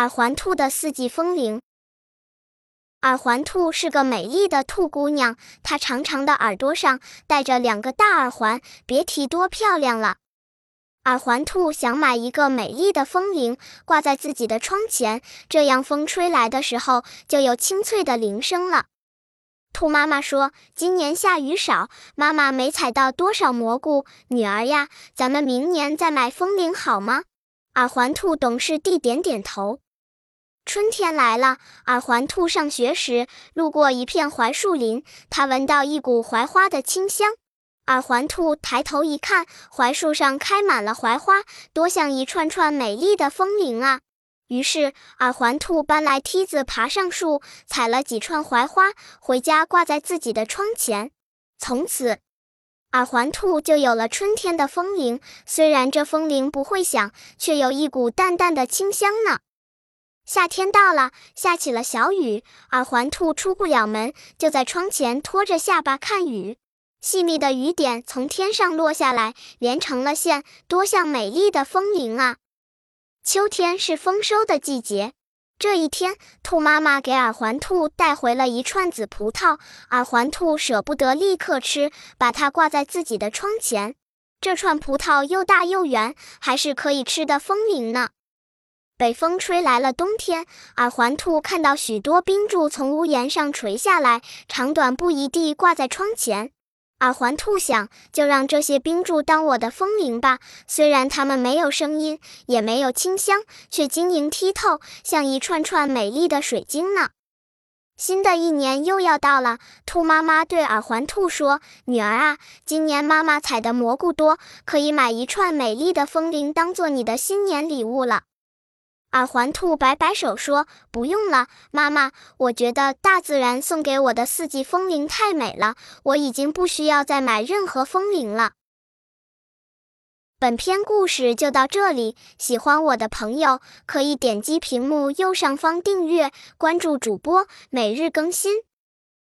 耳环兔的四季风铃。耳环兔是个美丽的兔姑娘，她长长的耳朵上戴着两个大耳环，别提多漂亮了。耳环兔想买一个美丽的风铃，挂在自己的窗前，这样风吹来的时候就有清脆的铃声了。兔妈妈说：“今年下雨少，妈妈没采到多少蘑菇。女儿呀，咱们明年再买风铃好吗？”耳环兔懂事地点点头。春天来了，耳环兔上学时路过一片槐树林，它闻到一股槐花的清香。耳环兔抬头一看，槐树上开满了槐花，多像一串串美丽的风铃啊！于是，耳环兔搬来梯子，爬上树，采了几串槐花，回家挂在自己的窗前。从此，耳环兔就有了春天的风铃。虽然这风铃不会响，却有一股淡淡的清香呢。夏天到了，下起了小雨，耳环兔出不了门，就在窗前托着下巴看雨。细密的雨点从天上落下来，连成了线，多像美丽的风铃啊！秋天是丰收的季节，这一天，兔妈妈给耳环兔带回了一串紫葡萄，耳环兔舍不得立刻吃，把它挂在自己的窗前。这串葡萄又大又圆，还是可以吃的风铃呢。北风吹来了冬天，耳环兔看到许多冰柱从屋檐上垂下来，长短不一地挂在窗前。耳环兔想，就让这些冰柱当我的风铃吧。虽然它们没有声音，也没有清香，却晶莹剔透，像一串串美丽的水晶呢。新的一年又要到了，兔妈妈对耳环兔说：“女儿啊，今年妈妈采的蘑菇多，可以买一串美丽的风铃当做你的新年礼物了。”耳环兔摆摆手说：“不用了，妈妈，我觉得大自然送给我的四季风铃太美了，我已经不需要再买任何风铃了。”本篇故事就到这里，喜欢我的朋友可以点击屏幕右上方订阅，关注主播，每日更新。